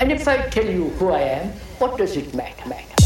And if I tell you who I am, what does it matter? 45,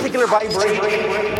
particular vibration